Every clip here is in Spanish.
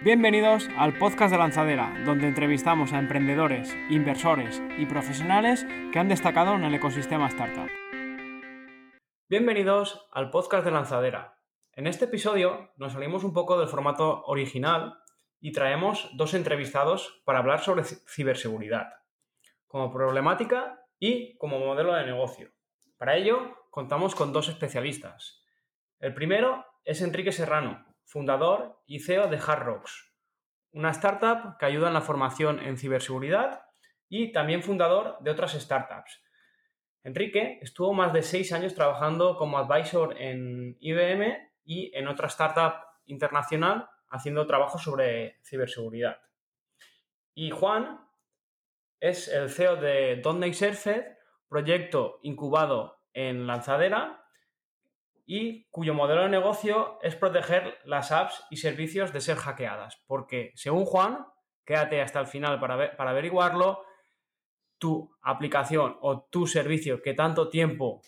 Bienvenidos al podcast de Lanzadera, donde entrevistamos a emprendedores, inversores y profesionales que han destacado en el ecosistema startup. Bienvenidos al podcast de Lanzadera. En este episodio nos salimos un poco del formato original y traemos dos entrevistados para hablar sobre ciberseguridad, como problemática y como modelo de negocio. Para ello, contamos con dos especialistas. El primero es Enrique Serrano, fundador y CEO de Hard Rocks, una startup que ayuda en la formación en ciberseguridad y también fundador de otras startups. Enrique estuvo más de seis años trabajando como advisor en IBM y en otra startup internacional haciendo trabajo sobre ciberseguridad. Y Juan es el CEO de Don't Surfed, proyecto incubado en Lanzadera y cuyo modelo de negocio es proteger las apps y servicios de ser hackeadas. Porque, según Juan, quédate hasta el final para, para averiguarlo, tu aplicación o tu servicio que tanto tiempo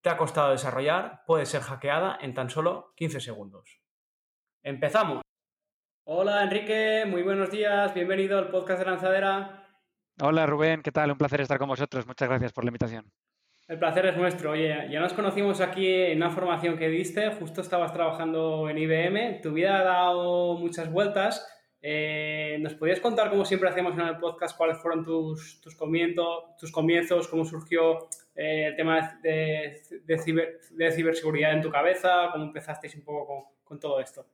te ha costado desarrollar puede ser hackeada en tan solo 15 segundos. Empezamos. Hola Enrique, muy buenos días, bienvenido al podcast de Lanzadera. Hola Rubén, ¿qué tal? Un placer estar con vosotros. Muchas gracias por la invitación. El placer es nuestro. Oye, ya nos conocimos aquí en una formación que diste, justo estabas trabajando en IBM, tu vida dado muchas vueltas. Eh, ¿Nos podías contar, como siempre hacemos en el podcast, cuáles fueron tus, tus, comienzos, tus comienzos, cómo surgió eh, el tema de, de, ciberseguridad en tu cabeza, cómo empezasteis un poco con todo esto?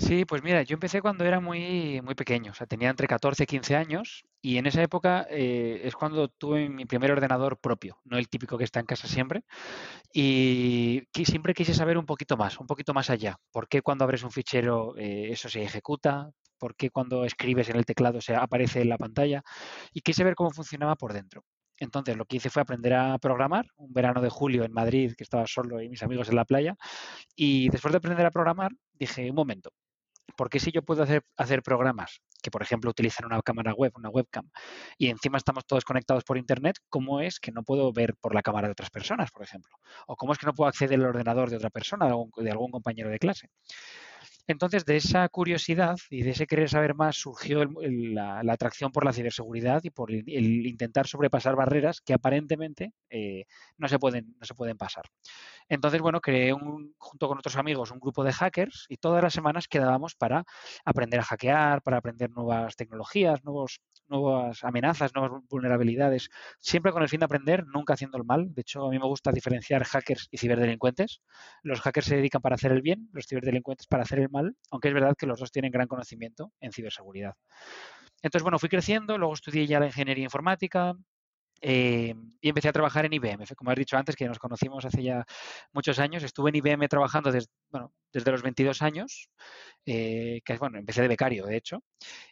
Sí, pues mira, yo empecé cuando era muy, muy pequeño, o sea, tenía entre 14 y 15 años y en esa época eh, es cuando tuve mi primer ordenador propio, no el típico que está en casa siempre, y siempre quise saber un poquito más, un poquito más allá. ¿Por qué cuando abres un fichero eh, eso se ejecuta? ¿Por qué cuando escribes en el teclado se aparece en la pantalla? Y quise ver cómo funcionaba por dentro. Entonces lo que hice fue aprender a programar, un verano de julio en Madrid, que estaba solo y mis amigos en la playa, y después de aprender a programar, dije, un momento, porque si yo puedo hacer, programas que, por ejemplo, utilizan una cámara web, una webcam, y encima estamos todos conectados por Internet, ¿cómo es que no puedo ver por la cámara de otras personas, por ejemplo? ¿O cómo es que no puedo acceder al ordenador de otra persona, de algún compañero de clase? Entonces, de esa curiosidad y de ese querer saber más surgió la, atracción por la ciberseguridad y por el, intentar sobrepasar barreras que aparentemente eh, no, se pueden, no se pueden pasar. Entonces, bueno, creé un, junto con otros amigos un grupo de hackers y todas las semanas quedábamos para aprender a hackear, para aprender nuevas tecnologías, nuevos nuevas amenazas, nuevas vulnerabilidades, siempre con el fin de aprender, nunca haciendo el mal. De hecho, a mí me gusta diferenciar hackers y ciberdelincuentes. Los hackers se dedican para hacer el bien, los ciberdelincuentes para hacer el mal, aunque es verdad que los dos tienen gran conocimiento en ciberseguridad. Entonces, bueno, fui creciendo, luego estudié ya la ingeniería informática, eh, y empecé a trabajar en IBM. Como has dicho antes, que nos conocimos hace ya muchos años. Estuve en IBM trabajando desde, los 22 años, eh, que bueno, empecé de becario, de hecho.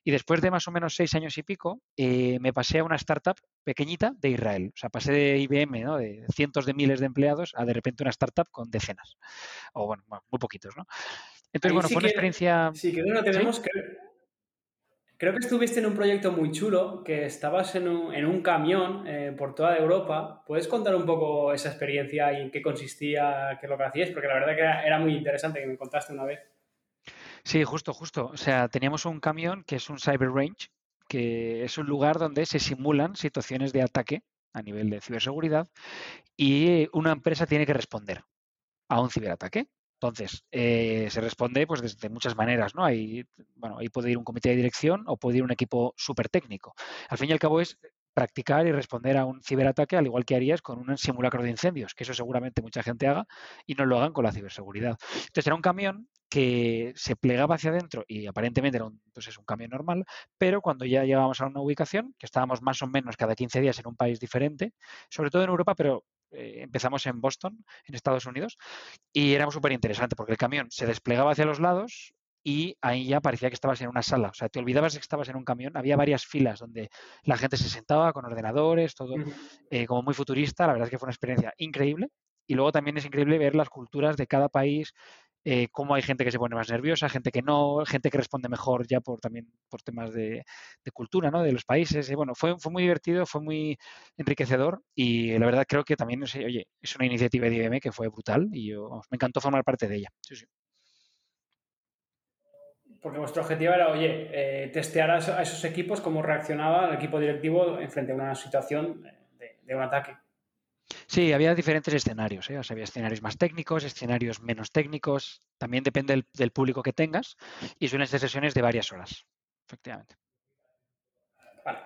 Y después de más o menos seis años y pico, eh, me pasé a una startup pequeñita de Israel. O sea, pasé de IBM, ¿no? de cientos de miles de empleados, a de repente una startup con decenas. O bueno, muy poquitos, ¿no? Entonces, bueno, fue una experiencia... Sí, que no tenemos que Creo que estuviste en un proyecto muy chulo, que estabas en un, camión eh, por toda Europa. ¿Puedes contar un poco esa experiencia y en qué consistía, qué es lo que hacías? Porque la verdad que era, muy interesante que me contaste una vez. Sí, justo, justo. O sea, teníamos un camión que es un Cyber Range, que es un lugar donde se simulan situaciones de ataque a nivel de ciberseguridad y una empresa tiene que responder a un ciberataque. Entonces, eh, se responde pues desde muchas maneras, ¿no? Ahí, bueno, ahí puede ir un comité de dirección o puede ir un equipo súper técnico. Al fin y al cabo es practicar y responder a un ciberataque al igual que harías con un simulacro de incendios, que eso seguramente mucha gente haga y no lo hagan con la ciberseguridad. Entonces era un camión que se plegaba hacia adentro y aparentemente era un, pues es un camión normal, pero cuando ya llegábamos a una ubicación, que estábamos más o menos cada 15 días en un país diferente, sobre todo en Europa, pero eh, empezamos en Boston, en Estados Unidos, y era súper interesante porque el camión se desplegaba hacia los lados y ahí ya parecía que estabas en una sala. O sea, te olvidabas de que estabas en un camión. Había varias filas donde la gente se sentaba con ordenadores, todo eh, como muy futurista. La verdad es que fue una experiencia increíble. Y luego también es increíble ver las culturas de cada país, eh, cómo hay gente que se pone más nerviosa, gente que no, gente que responde mejor ya por también por temas de, cultura, ¿no? De los países. Y bueno, fue, fue muy divertido, fue muy enriquecedor y la verdad creo que también, oye, es una iniciativa de IBM que fue brutal y yo, me encantó formar parte de ella. Porque vuestro objetivo era, oye, eh, testear a esos equipos cómo reaccionaba el equipo directivo en frente a una situación de, un ataque. Sí, había diferentes escenarios. ¿eh? había escenarios más técnicos, escenarios menos técnicos. También depende del, público que tengas y suelen ser sesiones de varias horas, efectivamente. Vale.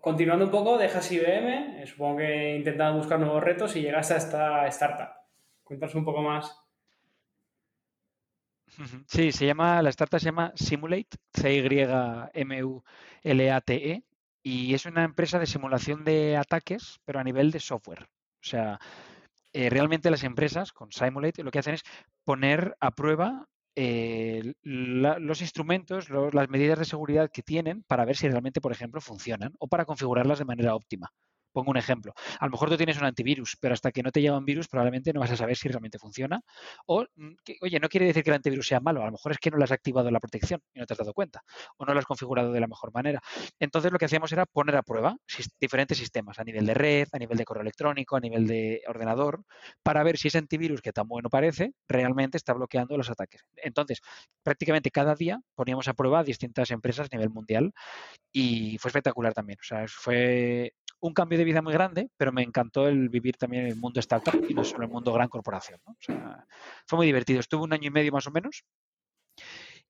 continuando un poco, dejas IBM, supongo que intentas buscar nuevos retos y llegas a esta startup. Cuéntanos un poco más Sí, se llama, la startup se llama Simulate, C-Y-M-U-L-A-T-E, y es una empresa de simulación de ataques, pero a nivel de software. O sea, eh, realmente las empresas con Simulate lo que hacen es poner a prueba eh, los instrumentos, las medidas de seguridad que tienen para ver si realmente, por ejemplo, funcionan o para configurarlas de manera óptima. Pongo un ejemplo. A lo mejor tú tienes un antivirus, pero hasta que no te lleva un virus probablemente no vas a saber si realmente funciona. O, mm, oye, no quiere decir que el antivirus sea malo, a lo mejor es que no le has activado la protección y no te has dado cuenta, o no lo has configurado de la mejor manera. Entonces lo que hacíamos era poner a prueba diferentes sistemas a nivel de red, a nivel de correo electrónico, a nivel de ordenador, para ver si ese antivirus que tan bueno parece realmente está bloqueando los ataques. Entonces, prácticamente cada día poníamos a prueba a distintas empresas a nivel mundial y fue espectacular también. O sea, fue un cambio de vida muy grande, pero me encantó el vivir también en el mundo startup y no solo en el mundo gran corporación. fue muy divertido. Estuve un año y medio más o menos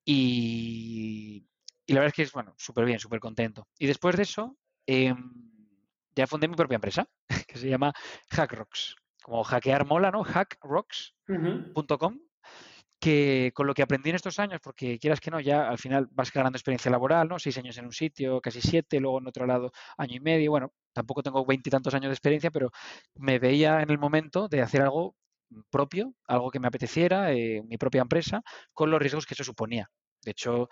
y, la verdad es que es, bueno, súper bien, súper contento. Y después de eso, em, ya fundé mi propia empresa, que se llama HackRocks. Como hackear mola, ¿no? hackrocks.com que con lo que aprendí en estos años, porque quieras que no, ya al final vas ganando experiencia laboral, ¿no? Seis años en un sitio, casi siete, luego en otro lado año y medio, bueno, tampoco tengo veintitantos años de experiencia, pero me veía en el momento de hacer algo propio, algo que me apeteciera, eh, mi propia empresa, con los riesgos que eso suponía. De hecho,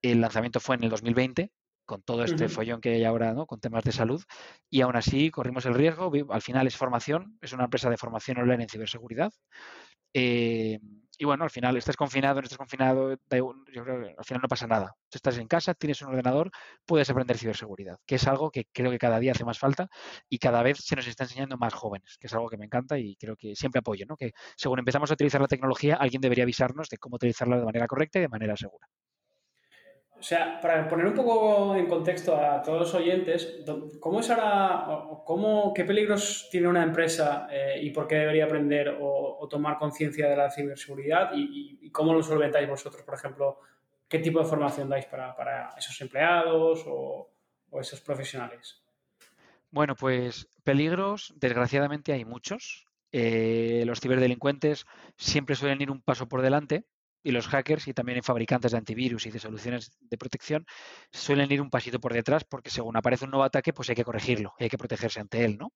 el lanzamiento fue en el 2020, con todo este follón que hay ahora, ¿no? Con temas de salud, y aún así corrimos el riesgo. Al final es formación, es una empresa de formación online en ciberseguridad. Eh, y bueno, al final estás confinado, no estás confinado, yo creo que al final no pasa nada. Tú estás en casa, tienes un ordenador, puedes aprender ciberseguridad, que es algo que creo que cada día hace más falta y cada vez se nos está enseñando más jóvenes, que es algo que me encanta y creo que siempre apoyo, ¿no? Que según empezamos a utilizar la tecnología, alguien debería avisarnos de cómo utilizarla de manera correcta y de manera segura. O sea, para poner un poco en contexto a todos los oyentes, ¿cómo es ahora, cómo, qué peligros tiene una empresa eh, y por qué debería aprender o, tomar conciencia de la ciberseguridad y, cómo lo solventáis vosotros, por ejemplo? ¿Qué tipo de formación dais para, esos empleados o, esos profesionales? Bueno, pues peligros, desgraciadamente hay muchos. Eh, los ciberdelincuentes siempre suelen ir un paso por delante y los hackers y también fabricantes de antivirus y de soluciones de protección suelen ir un pasito por detrás porque según aparece un nuevo ataque, pues hay que corregirlo, hay que protegerse ante él, ¿no?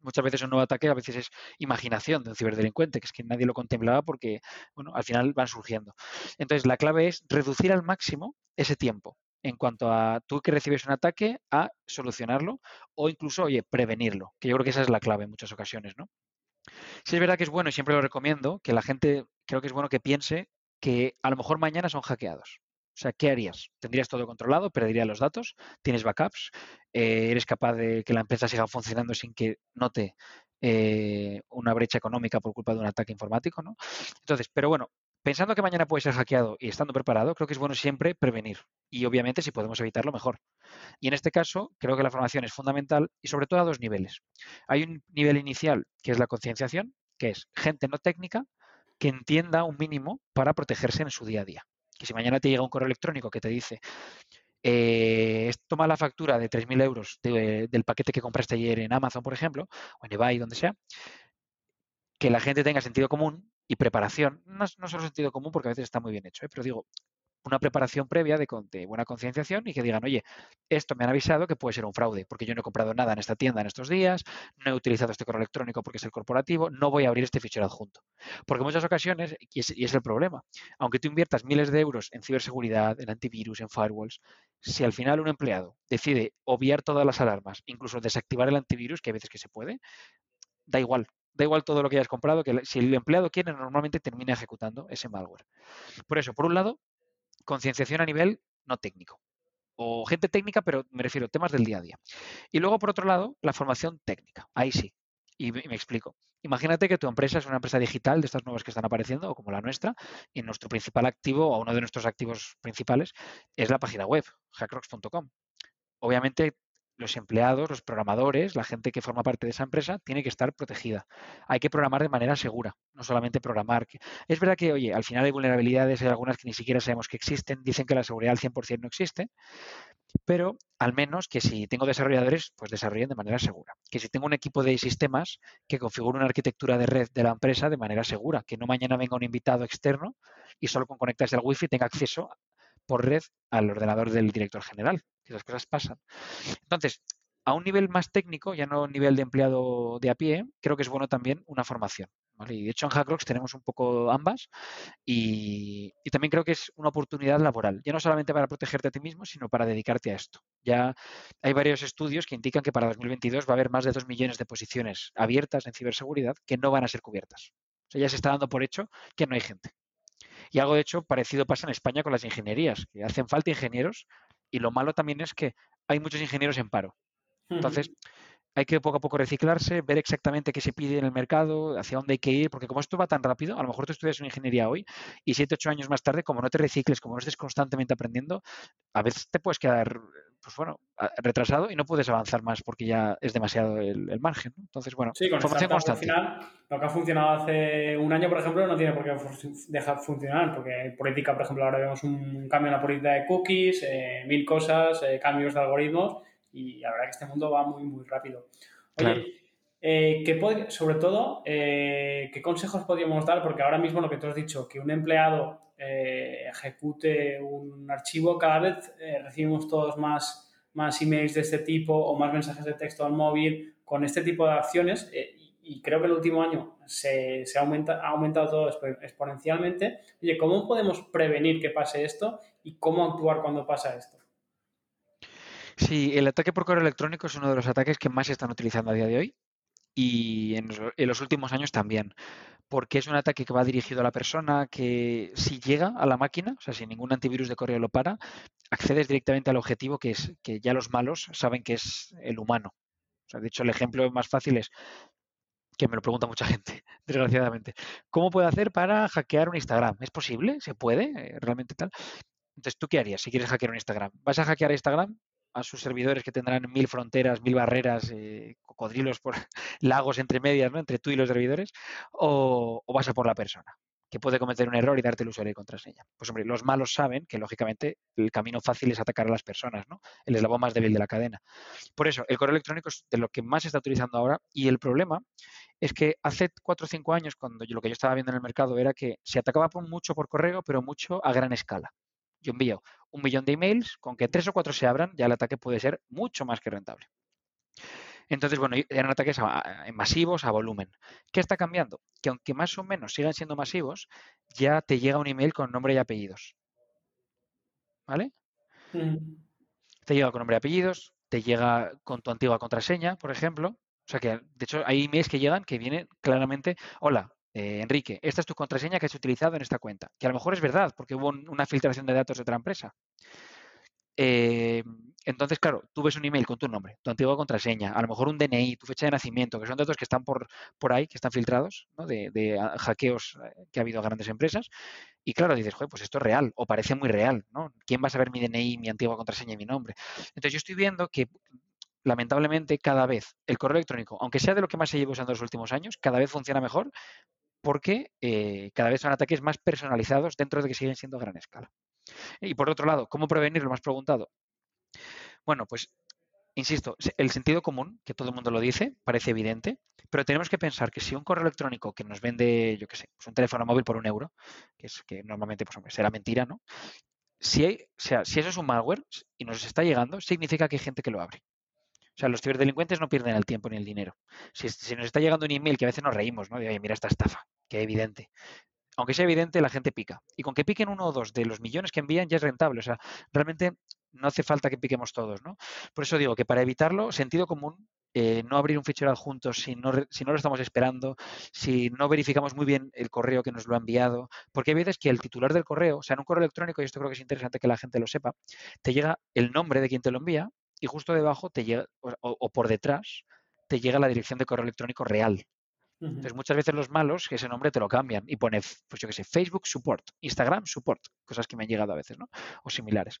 Muchas veces un nuevo ataque a veces es imaginación de un ciberdelincuente, que es que nadie lo contemplaba porque, bueno, al final van surgiendo. Entonces, la clave es reducir al máximo ese tiempo en cuanto a tú que recibes un ataque a solucionarlo o incluso, oye, prevenirlo, que yo creo que esa es la clave en muchas ocasiones, ¿no? Sí es verdad que es bueno y siempre lo recomiendo que la gente creo que es bueno que piense que a lo mejor mañana son hackeados. O sea, ¿qué harías? ¿Tendrías todo controlado? ¿Perderías los datos? ¿Tienes backups? Eh, ¿Eres capaz de que la empresa siga funcionando sin que note eh, una brecha económica por culpa de un ataque informático? ¿no? Entonces, pero bueno, pensando que mañana puede ser hackeado y estando preparado, creo que es bueno siempre prevenir. Y obviamente, si podemos evitarlo, mejor. Y en este caso, creo que la formación es fundamental y sobre todo a dos niveles. Hay un nivel inicial que es la concienciación, que es gente no técnica que entienda un mínimo para protegerse en su día a día. Que si mañana te llega un correo electrónico que te dice, eh, toma la factura de 3.000 euros del paquete que compraste ayer en Amazon, por ejemplo, o en eBay, donde sea, que la gente tenga sentido común y preparación, no, no solo sentido común porque a veces está muy bien hecho, ¿eh? pero digo, una preparación previa de, buena concienciación y que digan, oye, esto me han avisado que puede ser un fraude, porque yo no he comprado nada en esta tienda en estos días, no he utilizado este correo electrónico porque es el corporativo, no voy a abrir este fichero adjunto. Porque en muchas ocasiones, y es, el problema, aunque tú inviertas miles de euros en ciberseguridad, en antivirus, en firewalls, si al final un empleado decide obviar todas las alarmas, incluso desactivar el antivirus, que hay veces que se puede, da igual, da igual todo lo que hayas comprado, que si el empleado quiere, normalmente termina ejecutando ese malware. Por eso, por un lado, concienciación a nivel no técnico. O gente técnica, pero me refiero a temas del día a día. Y luego, por otro lado, la formación técnica. Ahí sí. Y me explico. Imagínate que tu empresa es una empresa digital de estas nuevas que están apareciendo, o como la nuestra, y nuestro principal activo, o uno de nuestros activos principales, es la página web, hackrocks.com. Obviamente, los empleados, los programadores, la gente que forma parte de esa empresa, tiene que estar protegida. Hay que programar de manera segura, no solamente programar. Es verdad que, oye, al final hay vulnerabilidades, hay algunas que ni siquiera sabemos que existen, dicen que la seguridad al 100% no existe, pero al menos que si tengo desarrolladores, pues desarrollen de manera segura. Que si tengo un equipo de sistemas, que configure una arquitectura de red de la empresa de manera segura. Que no mañana venga un invitado externo y solo con conectarse al wifi tenga acceso por red al ordenador del director general. Esas cosas pasan. Entonces, a un nivel más técnico, ya no a un nivel de empleado de a pie, creo que es bueno también una formación. Y de hecho en Hackrox tenemos un poco ambas y, también creo que es una oportunidad laboral, ya no solamente para protegerte a ti mismo, sino para dedicarte a esto. Ya hay varios estudios que indican que para 2022 va a haber más de 2 millones de posiciones abiertas en ciberseguridad que no van a ser cubiertas. O sea, ya se está dando por hecho que no hay gente. Y algo de hecho parecido pasa en España con las ingenierías, que hacen falta ingenieros y lo malo también es que hay muchos ingenieros en paro. Entonces, hay que poco a poco reciclarse, ver exactamente qué se pide en el mercado, hacia dónde hay que ir, porque como esto va tan rápido, a lo mejor tú estudias una ingeniería hoy y siete, ocho años más tarde, como no te recicles, como no estés constantemente aprendiendo, a veces te puedes quedar, pues bueno, retrasado y no puedes avanzar más porque ya es demasiado el, margen. Entonces, bueno, sí, con formación constante. Al final, lo que ha funcionado hace un año, por ejemplo, no tiene por qué dejar funcionar, porque política, por ejemplo, ahora vemos un cambio en la política de cookies, eh, mil cosas, eh, cambios de algoritmos y la verdad que este mundo va muy, muy rápido. Oye, eh, ¿qué sobre todo, eh, ¿qué consejos podríamos dar? Porque ahora mismo lo que tú has dicho, que un empleado eh, ejecute un archivo, cada vez recibimos todos más, más emails de este tipo o más mensajes de texto al móvil con este tipo de acciones y creo que el último año se, se aumenta, ha aumentado todo exponencialmente. Oye, ¿cómo podemos prevenir que pase esto y cómo actuar cuando pasa esto? Sí, el ataque por correo electrónico es uno de los ataques que más se están utilizando a día de hoy y en, los últimos años también, porque es un ataque que va dirigido a la persona que si llega a la máquina, o sea, si ningún antivirus de correo lo para, accedes directamente al objetivo que es que ya los malos saben que es el humano. O sea, de hecho, el ejemplo más fácil es que me lo pregunta mucha gente, desgraciadamente. ¿Cómo puedo hacer para hackear un Instagram? ¿Es posible? ¿Se puede? Eh, ¿Realmente tal? Entonces, ¿tú qué harías si quieres hackear un Instagram? ¿Vas a hackear Instagram? A sus servidores que tendrán mil fronteras, mil barreras, eh, cocodrilos por lagos entre medias, ¿no? entre tú y los servidores, o, vas a por la persona, que puede cometer un error y darte el usuario y contraseña. Pues hombre, los malos saben que lógicamente el camino fácil es atacar a las personas, ¿no? El eslabón más débil de la cadena. Por eso, el correo electrónico es de lo que más se está utilizando ahora y el problema es que hace cuatro o cinco años, cuando yo, lo que yo estaba viendo en el mercado era que se atacaba mucho por correo, pero mucho a gran escala yo envío un millón de emails, con que tres o cuatro se abran, ya el ataque puede ser mucho más que rentable. Entonces, bueno, eran ataques masivos a volumen. ¿Qué está cambiando? Que aunque más o menos sigan siendo masivos, ya te llega un email con nombre y apellidos. ¿Vale? Te llega con nombre y apellidos, te llega con tu antigua contraseña, por ejemplo. O sea que, de hecho, hay emails que llegan que vienen claramente, hola, eh, Enrique, esta es tu contraseña que has utilizado en esta cuenta. Que a lo mejor es verdad, porque hubo una filtración de datos de otra empresa. Eh, entonces, claro, tú ves un email con tu nombre, tu antigua contraseña, a lo mejor un DNI, tu fecha de nacimiento, que son datos que están por, ahí, que están filtrados, de, ah, hackeos eh, que ha habido a grandes empresas. Y claro, dices, joder, pues esto es real, o parece muy real, ¿no? ¿Quién va a saber mi DNI, mi antigua contraseña y mi nombre? Entonces, yo estoy viendo que lamentablemente cada vez el correo electrónico, aunque sea de lo que más se lleva usando en los últimos años, cada vez funciona mejor porque eh, cada vez son ataques más personalizados dentro de que siguen siendo a gran escala. Y por otro lado, ¿cómo prevenirlo? Me has preguntado. Bueno, pues insisto, el sentido común, que todo el mundo lo dice, parece evidente, pero tenemos que pensar que si un correo electrónico que nos vende, yo qué sé, pues un teléfono móvil por un euro, que es que normalmente pues, será mentira, ¿no? Si, hay, o sea, si eso es un malware y nos está llegando, significa que hay gente que lo abre. O sea, los ciberdelincuentes no pierden el tiempo ni el dinero. Si, nos está llegando un email que a veces nos reímos, ¿no? De, oye, mira esta estafa, que evidente. Aunque sea evidente, la gente pica. Y con que piquen uno o dos de los millones que envían ya es rentable. O sea, realmente no hace falta que piquemos todos, ¿no? Por eso digo que para evitarlo, sentido común, eh, no abrir un fichero adjunto si no, si no lo estamos esperando, si no verificamos muy bien el correo que nos lo ha enviado, porque hay veces que el titular del correo, o sea, en un correo electrónico, y esto creo que es interesante que la gente lo sepa, te llega el nombre de quien te lo envía, y justo debajo te llega, o, por detrás, te llega la dirección de correo electrónico real. Entonces, muchas veces los malos, ese nombre te lo cambian y pone, pues yo qué sé, Facebook Support, Instagram Support, cosas que me han llegado a veces, ¿no? O similares.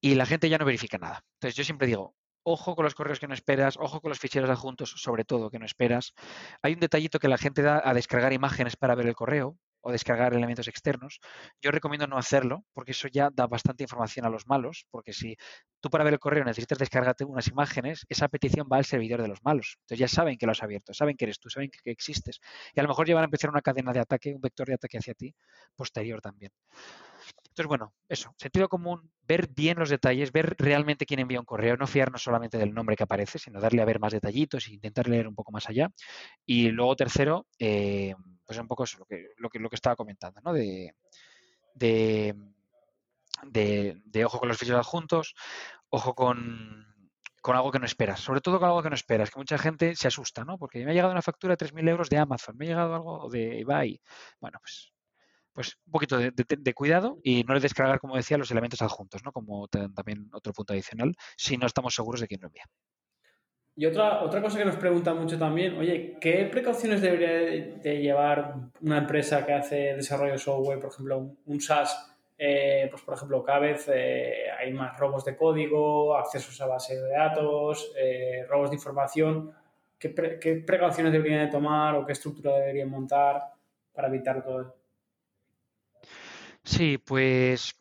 Y la gente ya no verifica nada. Entonces, yo siempre digo, ojo con los correos que no esperas, ojo con los ficheros adjuntos, sobre todo que no esperas. Hay un detallito que la gente da a descargar imágenes para ver el correo o descargar elementos externos. Yo recomiendo no hacerlo porque eso ya da bastante información a los malos, porque si tú para ver el correo necesitas descargarte unas imágenes, esa petición va al servidor de los malos. Entonces ya saben que lo has abierto, saben que eres tú, saben que, existes. Y a lo mejor ya van a empezar una cadena de ataque, un vector de ataque hacia ti posterior también. Entonces, bueno, eso, sentido común, ver bien los detalles, ver realmente quién envía un correo, no fiarnos solamente del nombre que aparece, sino darle a ver más detallitos e intentar leer un poco más allá. Y luego, tercero, eh, pues un poco eso, lo que, lo que, estaba comentando, ¿no? De, de, de, ojo con los ficheros adjuntos, ojo con, con algo que no esperas, sobre todo con algo que no esperas, que mucha gente se asusta, ¿no? Porque me ha llegado una factura de 3.000 euros de Amazon, me ha llegado algo de eBay. Bueno, pues pues un poquito de, cuidado y no le descargar, como decía, los elementos adjuntos, ¿no? Como también otro punto adicional, si no estamos seguros de quién lo envía. Y otra, otra cosa que nos preguntan mucho también, oye, ¿qué precauciones debería de llevar una empresa que hace desarrollo de software, por ejemplo, un, SaaS? Eh, pues por ejemplo, cada vez eh, hay más robos de código, accesos a base de datos, eh, robos de información. ¿Qué, ¿Qué, precauciones deberían de tomar o qué estructura deberían montar para evitar todo esto? Sí, pues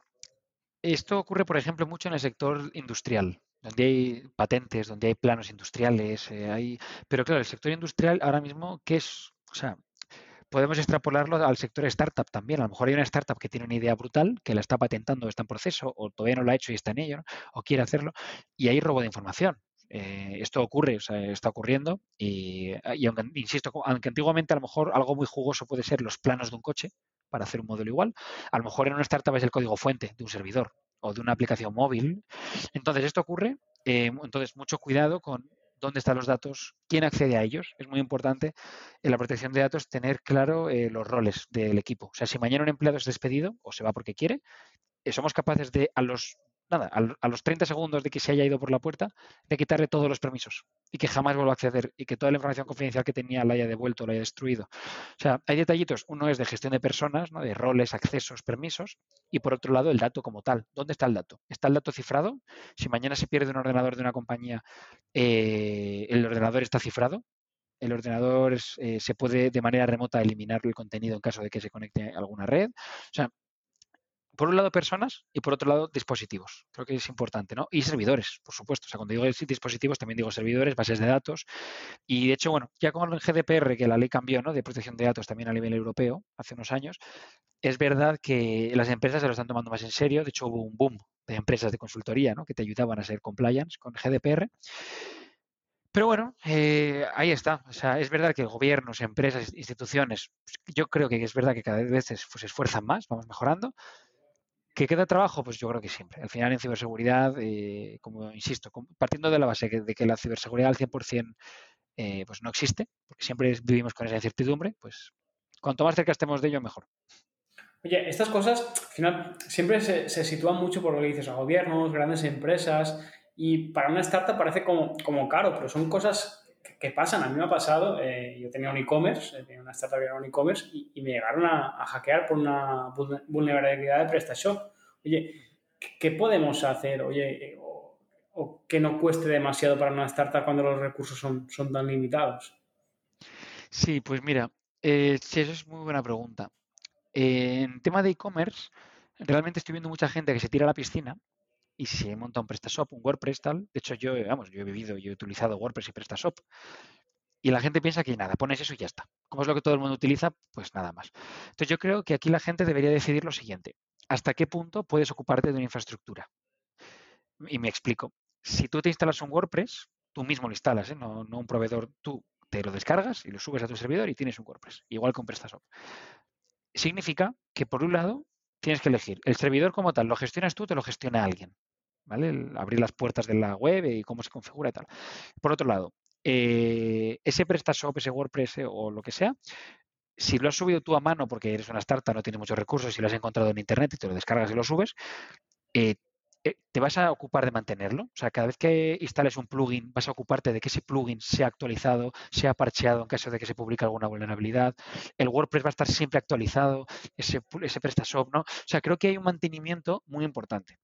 esto ocurre, por ejemplo, mucho en el sector industrial, donde hay patentes, donde hay planos industriales, eh, hay... pero claro, el sector industrial ahora mismo, ¿qué es? O sea, podemos extrapolarlo al sector startup también. A lo mejor hay una startup que tiene una idea brutal, que la está patentando, está en proceso, o todavía no lo ha hecho y está en ello, o quiere hacerlo, y hay robo de información. Eh, esto ocurre, o sea, está ocurriendo, y, y aunque, insisto, aunque antiguamente a lo mejor algo muy jugoso puede ser los planos de un coche, para hacer un modelo igual. A lo mejor en una startup es el código fuente de un servidor o de una aplicación móvil. Entonces, esto ocurre. Eh, entonces, mucho cuidado con dónde están los datos, quién accede a ellos. Es muy importante en la protección de datos tener claro eh, los roles del equipo. O sea, si mañana un empleado es despedido o se va porque quiere, eh, somos capaces de a los nada, a, los 30 segundos de que se haya ido por la puerta, de quitarle todos los permisos y que jamás vuelva a acceder y que toda la información confidencial que tenía la haya devuelto, la haya destruido. O sea, hay detallitos. Uno es de gestión de personas, ¿no? de roles, accesos, permisos, y por otro lado el dato como tal. ¿Dónde está el dato? ¿Está el dato cifrado? Si mañana se pierde un ordenador de una compañía, eh, ¿el ordenador está cifrado? el ordenador eh, se puede de manera remota eliminar el contenido en caso de que se conecte a alguna red. O sea, por un lado personas y por otro lado dispositivos. Creo que es importante, ¿no? Y servidores, por supuesto. O sea, cuando digo dispositivos también digo servidores, bases de datos. Y de hecho, bueno, ya con el GDPR, que la ley cambió, ¿no? De protección de datos también a nivel europeo hace unos años, es verdad que las empresas se lo están tomando más en serio. De hecho, hubo un boom de empresas de consultoría, ¿no? Que te ayudaban a ser compliance con GDPR. Pero bueno, eh, ahí está. O sea, es verdad que gobiernos, empresas, instituciones, pues, yo creo que es verdad que cada vez se esfuerzan más, vamos mejorando, ¿Que queda trabajo? Pues yo creo que siempre. Al final en ciberseguridad, eh, como insisto, partiendo de la base de que la ciberseguridad al 100% eh, pues no existe, porque siempre vivimos con esa incertidumbre, pues cuanto más cerca estemos de ello, mejor. Oye, estas cosas al final siempre se, sitúan mucho por lo que dices a gobiernos, grandes empresas, y para una startup parece como, como caro, pero son cosas que, pasan. A mí me ha pasado, eh, yo tenía un e-commerce, tenía una startup era un e-commerce, y, me llegaron a, hackear por una vulnerabilidad de PrestaShop. Oye, ¿qué podemos hacer? Oye, o, que no cueste demasiado para una startup cuando los recursos son, son tan limitados. Sí, pues mira, eh, eso es muy buena pregunta. en tema de e-commerce, realmente estoy viendo mucha gente que se tira a la piscina y se monta un PrestaShop, un WordPress tal. De hecho, yo, vamos, yo he vivido, yo he utilizado WordPress y PrestaShop. Y la gente piensa que nada, pones eso y ya está. Como es lo que todo el mundo utiliza, pues nada más. Entonces yo creo que aquí la gente debería decidir lo siguiente hasta qué punto puedes ocuparte de una infraestructura. Y me explico. Si tú te instalas un WordPress, tú mismo lo instalas, ¿eh? no, un proveedor, tú te lo descargas y lo subes a tu servidor y tienes un WordPress, igual con PrestaShop. Significa que por un lado tienes que elegir el servidor como tal, lo gestionas tú, te lo gestiona alguien, ¿vale? abrir las puertas de la web y cómo se configura y tal. Por otro lado, eh, ese PrestaShop, ese WordPress eh, o lo que sea, si lo has subido tú a mano porque eres una startup, no tienes muchos recursos y lo has encontrado en internet y te lo descargas y lo subes, eh, te vas a ocupar de mantenerlo. O sea, cada vez que instales un plugin, vas a ocuparte de que ese plugin sea actualizado, sea parcheado en caso de que se publique alguna vulnerabilidad. El WordPress va a estar siempre actualizado, ese, ese PrestaShop, ¿no? O sea, creo que hay un mantenimiento muy importante.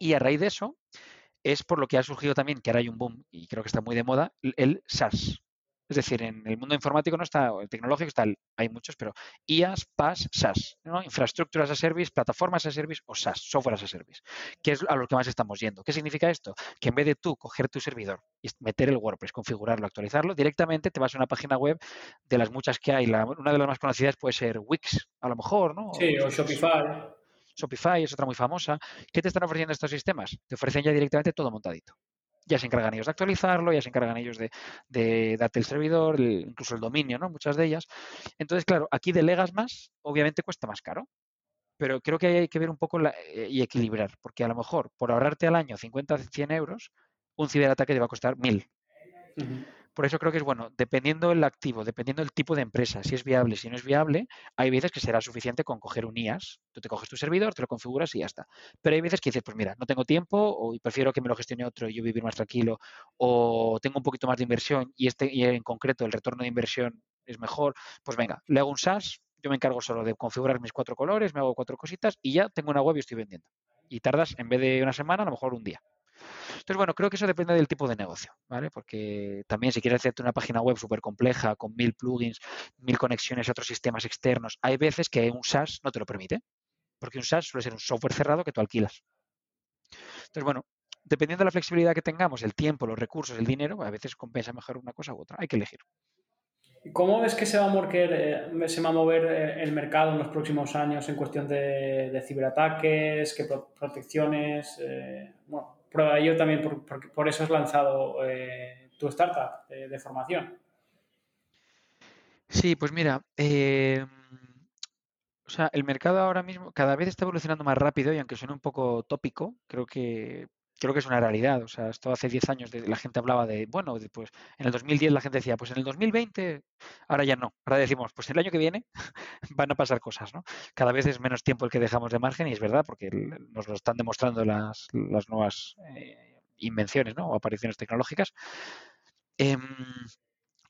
Y a raíz de eso, es por lo que ha surgido también, que ahora hay un boom y creo que está muy de moda, el SaaS. Es decir, en el mundo informático no está, el tecnológico está, hay muchos, pero IaaS, PaaS, SaaS, ¿no? Infraestructuras as a Service, plataformas as a Service o SaaS, Software as a Service, que es a lo que más estamos yendo. ¿Qué significa esto? Que en vez de tú coger tu servidor y meter el WordPress, configurarlo, actualizarlo, directamente te vas a una página web de las muchas que hay. una de las más conocidas puede ser Wix, a lo mejor, ¿no? Sí, o, Shopify. Shopify es otra muy famosa. ¿Qué te están ofreciendo estos sistemas? Te ofrecen ya directamente todo montadito ya se encargan ellos de actualizarlo, ya se encargan ellos de, darte el servidor, incluso el dominio, ¿no? Muchas de ellas. Entonces, claro, aquí delegas más, obviamente cuesta más caro. Pero creo que hay que ver un poco eh, y equilibrar, porque a lo mejor por ahorrarte al año 50 100 euros, un ciberataque te va a costar 1000. Por eso creo que es bueno, dependiendo el activo, dependiendo del tipo de empresa, si es viable, si no es viable, hay veces que será suficiente con coger un IAS. Tú te coges tu servidor, te lo configuras y ya está. Pero hay veces que dices, pues mira, no tengo tiempo o prefiero que me lo gestione otro y yo vivir más tranquilo o tengo un poquito más de inversión y, este, y en concreto el retorno de inversión es mejor, pues venga, le hago un SaaS, yo me encargo solo de configurar mis cuatro colores, me hago cuatro cositas y ya tengo una web y estoy vendiendo. Y tardas, en vez de una semana, a lo mejor un día. Entonces, bueno, creo que eso depende del tipo de negocio, ¿vale? Porque también si quieres hacerte una página web súper compleja, con mil plugins, mil conexiones a otros sistemas externos, hay veces que un SaaS no te lo permite, porque un SaaS suele ser un software cerrado que tú alquilas. Entonces, bueno, dependiendo de la flexibilidad que tengamos, el tiempo, los recursos, el dinero, a veces compensa mejor una cosa u otra. Hay que elegir. ¿Cómo ves que se va a, mover, eh, se va a mover eh, el mercado en los próximos años en cuestión de, ciberataques, qué protecciones? Eh, bueno, prueba de también, por, por, eso has lanzado eh, tu startup de, formación. Sí, pues mira, eh, o sea, el mercado ahora mismo cada vez está evolucionando más rápido y aunque suene un poco tópico, creo que creo que es una realidad. O sea, esto hace 10 años de, la gente hablaba de, bueno, pues en el 2010 la gente decía, pues en el 2020, ahora ya no. Ahora decimos, pues el año que viene van a pasar cosas, ¿no? Cada vez es menos tiempo el que dejamos de margen y es verdad, porque nos lo están demostrando las, nuevas eh, invenciones, ¿no? O apariciones tecnológicas. Em,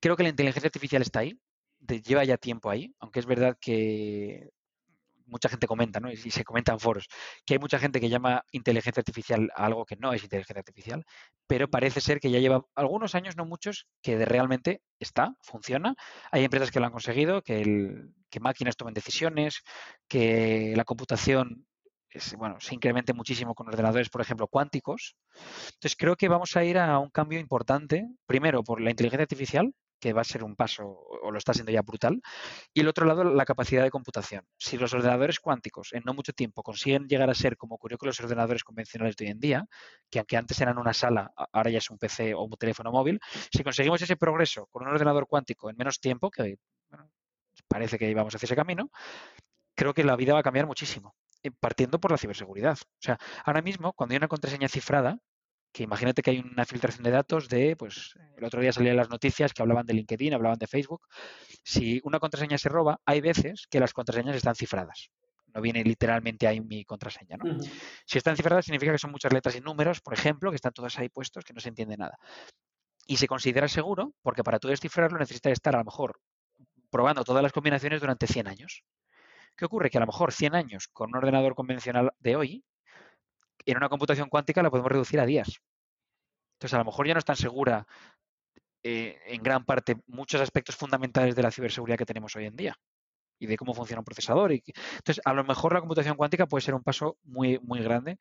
creo que la inteligencia artificial está ahí, lleva ya tiempo ahí, aunque es verdad que mucha gente comenta, ¿no? Y, se comenta en foros, que hay mucha gente que llama inteligencia artificial a algo que no es inteligencia artificial, pero parece ser que ya lleva algunos años, no muchos, que realmente está, funciona. Hay empresas que lo han conseguido, que, el, que máquinas tomen decisiones, que la computación bueno, se incremente muchísimo con ordenadores, por ejemplo, cuánticos. Entonces creo que vamos a ir a un cambio importante, primero por la inteligencia artificial, que va a ser un paso, o lo está siendo ya brutal. Y el otro lado, la capacidad de computación. Si los ordenadores cuánticos en no mucho tiempo consiguen llegar a ser como ocurrió con los ordenadores convencionales de hoy en día, que aunque antes eran una sala, ahora ya es un PC o un teléfono móvil, si conseguimos ese progreso con un ordenador cuántico en menos tiempo, que parece que íbamos hacia ese camino, creo que la vida va a cambiar muchísimo eh, partiendo por la ciberseguridad. O sea, ahora mismo, cuando hay una contraseña cifrada, que imagínate que hay una filtración de datos de, pues el otro día salían las noticias que hablaban de LinkedIn, hablaban de Facebook. Si una contraseña se roba, hay veces que las contraseñas están cifradas. No viene literalmente ahí mi contraseña. ¿no? Si están cifradas significa que son muchas letras y números, por ejemplo, que están todas ahí puestos, que no se entiende nada. Y se considera seguro porque para tú descifrarlo necesitas estar a lo mejor probando todas las combinaciones durante 100 años. ¿Qué ocurre? Que a lo mejor 100 años con un ordenador convencional de hoy en una computación cuántica la podemos reducir a días. Entonces, a lo mejor ya no es tan segura eh, en gran parte muchos aspectos fundamentales de la ciberseguridad que tenemos hoy en día y de cómo funciona un procesador. Entonces, a lo mejor la computación cuántica puede ser un paso muy, muy grande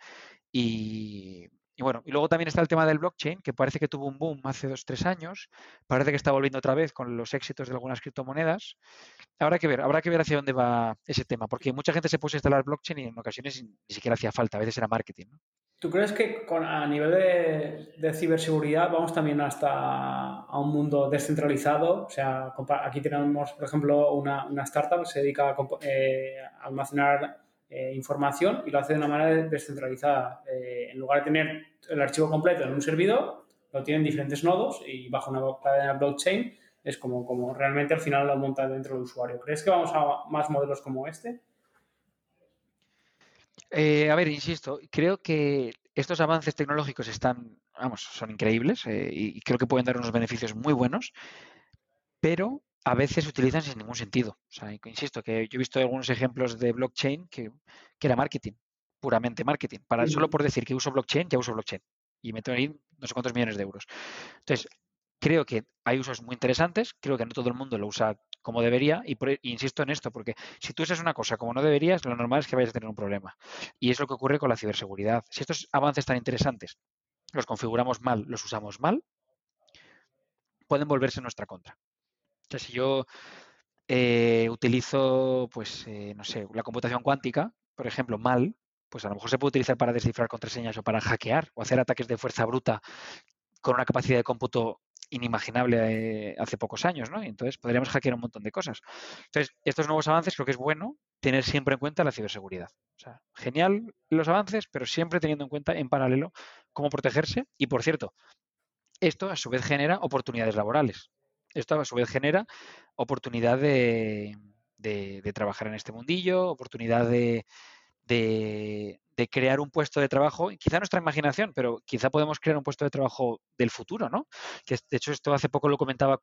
y, y bueno, y luego también está el tema del blockchain, que parece que tuvo un boom hace dos, tres años, parece que está volviendo otra vez con los éxitos de algunas criptomonedas. Habrá que ver, habrá que ver hacia dónde va ese tema, porque mucha gente se puso a instalar blockchain y en ocasiones ni siquiera hacía falta, a veces era marketing. ¿Tú crees que a nivel de, ciberseguridad vamos también hasta a un mundo descentralizado? O sea, aquí tenemos, por ejemplo, una, startup que se dedica a eh, almacenar eh, información y lo hace de una manera descentralizada. Eh, en lugar de tener el archivo completo en un servidor, lo tienen diferentes nodos y bajo una cadena blockchain es como, como realmente al final lo monta dentro del usuario. ¿Crees que vamos a más modelos como este? Eh, a ver, insisto, creo que estos avances tecnológicos están, vamos, son increíbles y creo que pueden dar unos beneficios muy buenos, pero a veces se utilizan sin ningún sentido. O sea, insisto, que yo he visto algunos ejemplos de blockchain que, que era marketing, puramente marketing. Para, Solo por decir que uso blockchain, ya uso blockchain. Y meto ahí no sé cuántos millones de euros. Entonces, creo que hay usos muy interesantes, creo que no todo el mundo lo usa como debería, y, e, insisto en esto, porque si tú usas una cosa como no deberías, lo normal es que vayas a tener un problema. Y es lo que ocurre con la ciberseguridad. Si estos avances tan interesantes los configuramos mal, los usamos mal, pueden volverse en nuestra contra. Sea, si yo eh, utilizo, pues, eh, no sé, la computación cuántica, por ejemplo, mal, pues a lo mejor se puede utilizar para descifrar contraseñas o para hackear o hacer ataques de fuerza bruta con una capacidad de cómputo inimaginable eh, hace pocos años, ¿no? Y entonces podríamos hackear un montón de cosas. Entonces, estos nuevos avances creo que es bueno tener siempre en cuenta la ciberseguridad. O sea, genial los avances, pero siempre teniendo en cuenta en paralelo cómo protegerse. Y por cierto, esto a su vez genera oportunidades laborales. Esto a su vez genera oportunidad de, trabajar en este mundillo, oportunidad de, de, crear un puesto de trabajo, quizá nuestra imaginación, pero quizá podemos crear un puesto de trabajo del futuro, ¿no? Que de hecho esto hace poco lo comentaba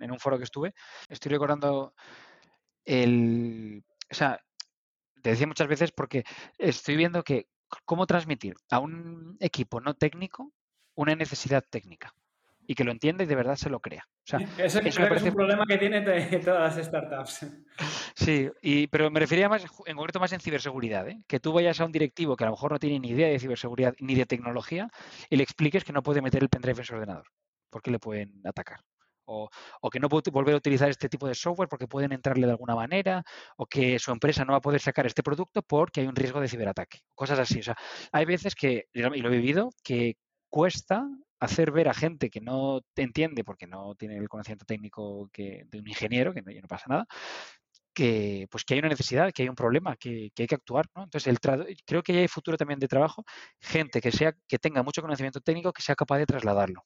en un foro que estuve. Estoy recordando el... O sea, te decía muchas veces porque estoy viendo que cómo transmitir a un equipo no técnico una necesidad técnica y que lo entienda y de verdad se lo crea. eso, es un problema que tiene todas las startups. Sí, pero me refería más, en concreto más en ciberseguridad, ¿eh? que tú vayas a un directivo que a lo mejor no tiene ni idea de ciberseguridad ni de tecnología y le expliques que no puede meter el pendrive en su ordenador porque le pueden atacar. O, que no puede volver a utilizar este tipo de software porque pueden entrarle de alguna manera, o que su empresa no va a poder sacar este producto porque hay un riesgo de ciberataque. Cosas así. O sea, hay veces que, y lo he vivido, que cuesta hacer ver a gente que no te entiende porque no tiene el conocimiento técnico de un ingeniero, que no, no pasa nada, que, pues que hay una necesidad, que hay un problema, que, hay que actuar. ¿no? Entonces, el creo que hay futuro también de trabajo, gente que, sea, que tenga mucho conocimiento técnico que sea capaz de trasladarlo.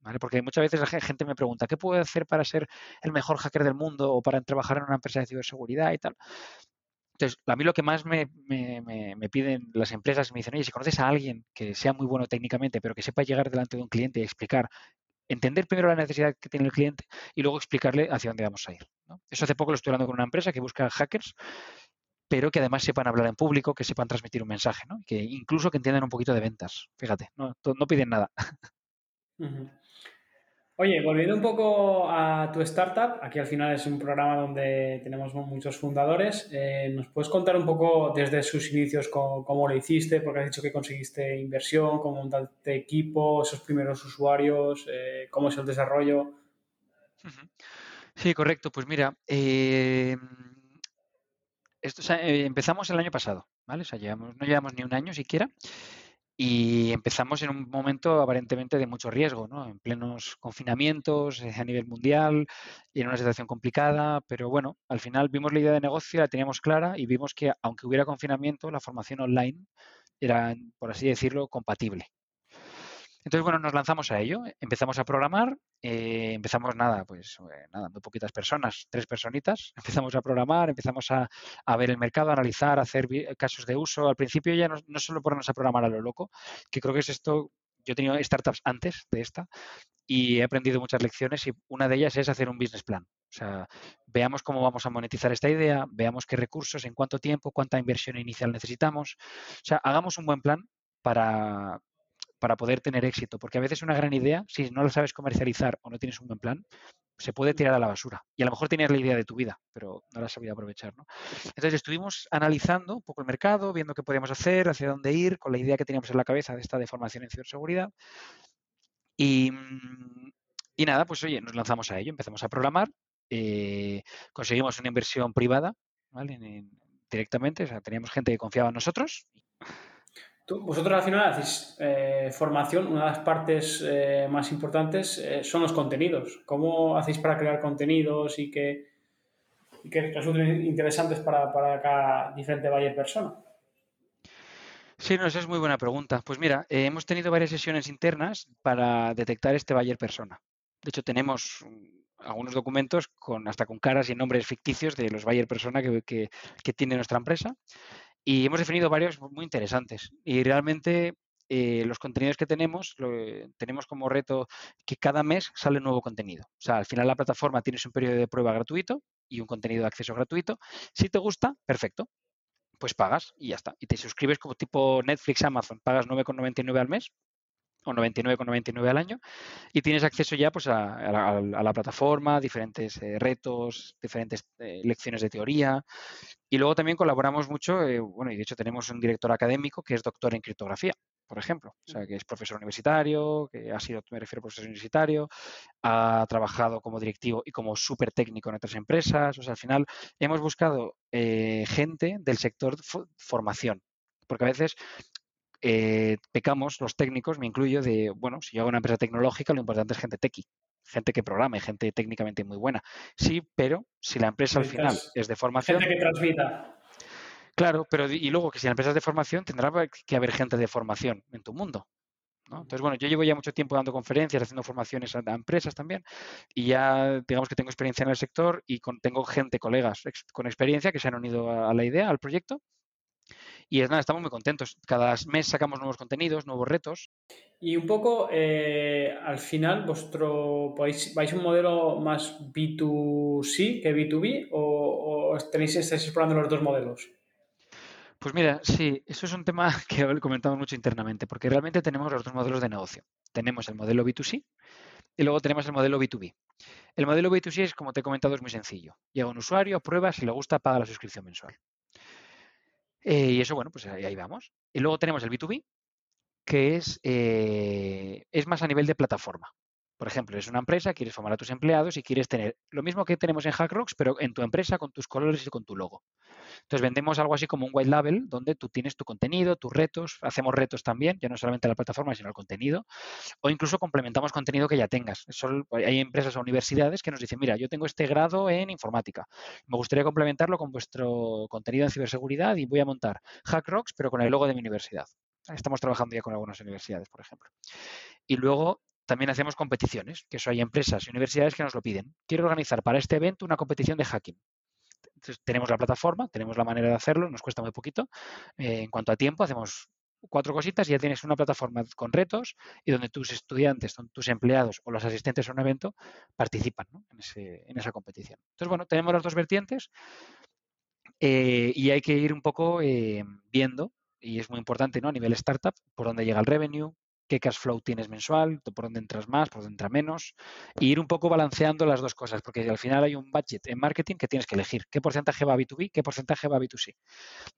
¿Vale? Porque muchas veces la gente me pregunta, ¿qué puedo hacer para ser el mejor hacker del mundo o para trabajar en una empresa de ciberseguridad y tal? Entonces, a mí lo que más me, piden las empresas, me dicen, oye, si conoces a alguien que sea muy bueno técnicamente, pero que sepa llegar delante de un cliente y explicar, entender primero la necesidad que tiene el cliente y luego explicarle hacia dónde vamos a ir. Eso hace poco lo estoy hablando con una empresa que busca hackers, pero que además sepan hablar en público, que sepan transmitir un mensaje, ¿no? que incluso que entiendan un poquito de ventas. Fíjate, no, no piden nada. Oye, volviendo un poco a tu startup, aquí al final es un programa donde tenemos muchos fundadores. Eh, ¿Nos puedes contar un poco desde sus inicios cómo, lo hiciste? Porque has dicho que conseguiste inversión, cómo montaste equipo, esos primeros usuarios, eh, cómo es el desarrollo. Sí, correcto. Pues mira, eh, esto, empezamos el año pasado, ¿vale? O sea, llevamos, no llevamos ni un año siquiera. Y empezamos en un momento aparentemente de mucho riesgo, ¿no? En plenos confinamientos eh, a nivel mundial y en una situación complicada, pero bueno, al final vimos la idea de negocio, la teníamos clara y vimos que aunque hubiera confinamiento, la formación online era, por así decirlo, compatible. Entonces, bueno, nos lanzamos a ello, empezamos a programar, eh, empezamos nada, pues eh, nada, muy poquitas personas, tres personitas, empezamos a programar, empezamos a, ver el mercado, a analizar, a hacer casos de uso. Al principio ya no, no solo ponernos a programar a lo loco, que creo que es esto, yo he tenido startups antes de esta y he aprendido muchas lecciones y una de ellas es hacer un business plan. O sea, veamos cómo vamos a monetizar esta idea, veamos qué recursos, en cuánto tiempo, cuánta inversión inicial necesitamos. O sea, hagamos un buen plan para, para poder tener éxito, porque a veces una gran idea, si no la sabes comercializar o no tienes un buen plan, se puede tirar a la basura. Y a lo mejor tenías la idea de tu vida, pero no la has sabido aprovechar. ¿no? Entonces estuvimos analizando un poco el mercado, viendo qué podíamos hacer, hacia dónde ir, con la idea que teníamos en la cabeza de esta deformación en ciberseguridad. Y, y nada, pues oye, nos lanzamos a ello, empezamos a programar, eh, conseguimos una inversión privada directamente, o sea, teníamos gente que confiaba en nosotros vosotros al final hacéis eh, formación, una de las partes eh, más importantes eh, son los contenidos. ¿Cómo hacéis para crear contenidos y que, y que resulten interesantes para, para cada diferente buyer persona? Sí, no, esa es muy buena pregunta. Pues mira, hemos tenido varias sesiones internas para detectar este buyer persona. De hecho, tenemos algunos documentos con hasta con caras y nombres ficticios de los buyer persona que, que tiene nuestra empresa y hemos definido varios muy interesantes. Y realmente eh, los contenidos que tenemos, tenemos como reto que cada mes sale nuevo contenido. O sea, al final la plataforma tienes un periodo de prueba gratuito y un contenido de acceso gratuito. Si te gusta, perfecto. Pues pagas y ya está. Y te suscribes como tipo Netflix, Amazon. Pagas 9,99 al mes o 99,99 al año y tienes acceso ya pues a, la, plataforma, diferentes eh, retos, diferentes eh, lecciones de teoría. Y luego también colaboramos mucho, eh, bueno, y de hecho tenemos un director académico que es doctor en criptografía, por ejemplo, o sea, que es profesor universitario, que ha sido, me refiero a profesor universitario, ha trabajado como directivo y como súper técnico en otras empresas, o sea, al final hemos buscado gente del sector formación, porque a veces eh, pecamos los técnicos, me incluyo, de, bueno, si yo hago una empresa tecnológica, lo importante es gente tequi, gente que programe, gente técnicamente muy buena. Sí, pero si la empresa al final es de formación... Gente que transmita. Claro, pero y luego que si la empresa es de formación, tendrá que haber gente de formación en tu mundo. Entonces, bueno, yo llevo ya mucho tiempo dando conferencias, haciendo formaciones a, empresas también, y ya digamos que tengo experiencia en el sector y tengo gente, colegas con experiencia que se han unido a, la idea, al proyecto, y es nada, estamos muy contentos. Cada mes sacamos nuevos contenidos, nuevos retos. Y un poco, eh, al final, ¿vosotro vais, vais un modelo más B2C que B2B o, tenéis, estáis explorando los dos modelos? Pues mira, sí, eso es un tema que he comentado mucho internamente, porque realmente tenemos los dos modelos de negocio. Tenemos el modelo B2C y luego tenemos el modelo B2B. El modelo B2C es, como te he comentado, es muy sencillo. Llega un usuario, prueba, si le gusta, paga la suscripción mensual. Eh, y eso, bueno, pues ahí, vamos. Y luego tenemos el B2B, que es, eh, es más a nivel de plataforma. Por ejemplo, eres una empresa, quieres formar a tus empleados y quieres tener lo mismo que tenemos en HackRocks, pero en tu empresa con tus colores y con tu logo. Entonces vendemos algo así como un white label donde tú tienes tu contenido, tus retos, hacemos retos también, ya no solamente la plataforma, sino el contenido, o incluso complementamos contenido que ya tengas. hay empresas o universidades que nos dicen, mira, yo tengo este grado en informática, me gustaría complementarlo con vuestro contenido en ciberseguridad y voy a montar HackRocks, pero con el logo de mi universidad. Estamos trabajando ya con algunas universidades, por ejemplo. Y luego también hacemos competiciones, que eso hay empresas y universidades que nos lo piden. Quiero organizar para este evento una competición de hacking. Entonces, tenemos la plataforma, tenemos la manera de hacerlo, nos cuesta muy poquito. Eh, en cuanto a tiempo, hacemos cuatro cositas y ya tienes una plataforma con retos y donde tus estudiantes, tus empleados o los asistentes a un evento participan en, esa competición. Entonces, bueno, tenemos las dos vertientes eh, y hay que ir un poco eh, viendo, y es muy importante ¿no? a nivel startup, por dónde llega el revenue, qué cash flow tienes mensual, por dónde entras más, por dónde entra menos, y ir un poco balanceando las dos cosas, porque al final hay un budget en marketing que tienes que elegir. ¿Qué porcentaje va a B2B? ¿Qué porcentaje va a B2C?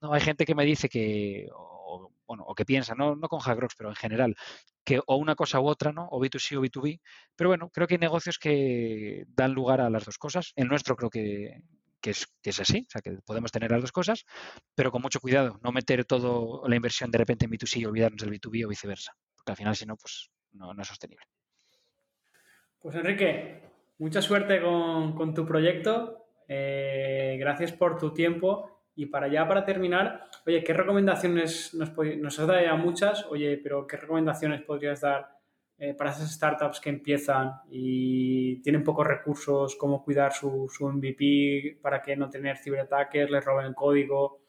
No, hay gente que me dice que, o, bueno, o que piensa, no, no con Hackrox, pero en general, que o una cosa u otra, ¿no? O B2C o B2B. Pero bueno, creo que hay negocios que dan lugar a las dos cosas. El nuestro creo que, que es, que es, así, o sea, que podemos tener las dos cosas, pero con mucho cuidado, no meter toda la inversión de repente en B2C y olvidarnos del B2B o viceversa al final si no, pues no, es sostenible. Pues Enrique, mucha suerte con, tu proyecto. Eh, gracias por tu tiempo. Y para ya, para terminar, oye, ¿qué recomendaciones nos, nos has dado ya muchas? Oye, pero ¿qué recomendaciones podrías dar eh, para esas startups que empiezan y tienen pocos recursos, cómo cuidar su, su MVP para que no tener ciberataques, les roben el código?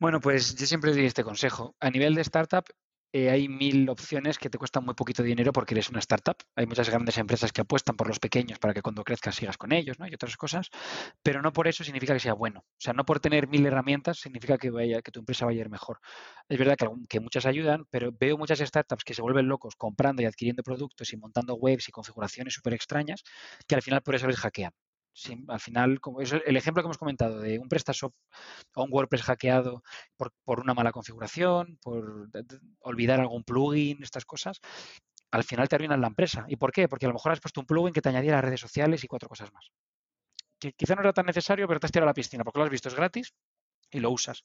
Bueno, pues yo siempre doy este consejo. A nivel de startup, eh, hay mil opciones que te cuestan muy poquito dinero porque eres una startup. Hay muchas grandes empresas que apuestan por los pequeños para que cuando crezcas sigas con ellos, ¿no? Y otras cosas, pero no por eso significa que sea bueno. O sea, no por tener mil herramientas significa que vaya, que tu empresa vaya a ir mejor. Es verdad que, que muchas ayudan, pero veo muchas startups que se vuelven locos comprando y adquiriendo productos y montando webs y configuraciones súper extrañas que al final por eso les hackean al final, como es el ejemplo que hemos comentado de un PrestaShop o un WordPress hackeado por, una mala configuración, por olvidar algún plugin, estas cosas, al final te arruinan la empresa. ¿Y por qué? Porque a lo mejor has puesto un plugin que te añadía las redes sociales y cuatro cosas más. Que quizá no era tan necesario, pero te has tirado a la piscina porque lo has visto, es gratis y lo usas.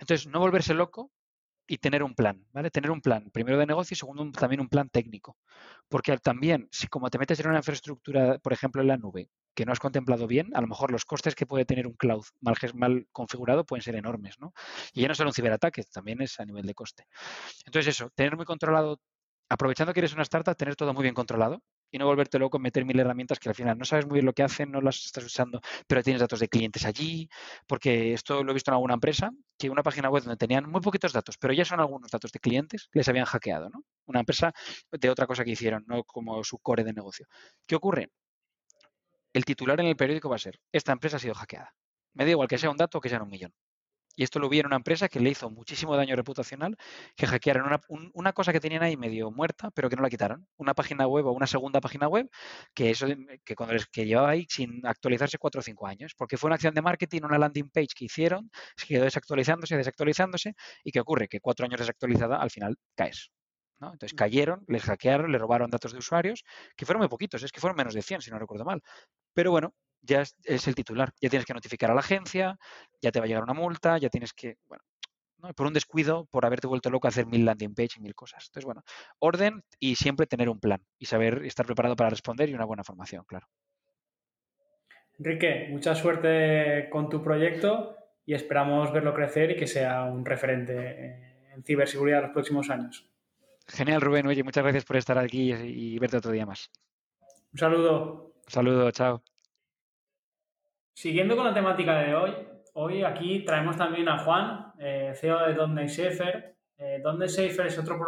Entonces, no volverse loco y tener un plan, ¿vale? Tener un plan, primero de negocio y segundo también un plan técnico. Porque también, si como te metes en una infraestructura, por ejemplo, en la nube, que no has contemplado bien, a lo mejor los costes que puede tener un cloud mal, configurado pueden ser enormes, ¿no? Y ya no solo un ciberataque, también es a nivel de coste. Entonces eso, tener muy controlado, aprovechando que eres una startup, tener todo muy bien controlado, y no volverte loco meter mil herramientas que al final no sabes muy bien lo que hacen, no las estás usando, pero tienes datos de clientes allí, porque esto lo he visto en alguna empresa, que una página web donde tenían muy poquitos datos, pero ya son algunos datos de clientes, les habían hackeado, ¿no? Una empresa de otra cosa que hicieron, no como su core de negocio. ¿Qué ocurre? El titular en el periódico va a ser, esta empresa ha sido hackeada. Me da igual que sea un dato o que sea un millón. Y esto lo vi en una empresa que le hizo muchísimo daño reputacional, que hackearon una, cosa que tenían ahí medio muerta, pero que no la quitaron. Una página web o una segunda página web que eso que cuando les, que llevaba ahí sin actualizarse cuatro o cinco años, porque fue una acción de marketing, una landing page que hicieron, se quedó desactualizándose, desactualizándose, y ¿qué ocurre? Que cuatro años desactualizada al final caes. Entonces cayeron, les hackearon, les robaron datos de usuarios, que fueron muy poquitos, es que fueron menos de 100, si no recuerdo mal. Pero bueno, ya es, el titular. Ya tienes que notificar a la agencia, ya te va a llegar una multa, ya tienes que, bueno, por un descuido, por haberte vuelto loco a hacer mil landing page y mil cosas. Entonces, bueno, orden y siempre tener un plan y saber estar preparado para responder y una buena formación, claro. Enrique, mucha suerte con tu proyecto y esperamos verlo crecer y que sea un referente en ciberseguridad en los próximos años. Genial, Rubén. Oye, muchas gracias por estar aquí y verte otro día más. Un saludo. Un saludo, chao. Siguiendo con la temática de hoy, hoy aquí traemos también a Juan, eh, CEO de Donde Safer. Eh, Donde Safer es otro,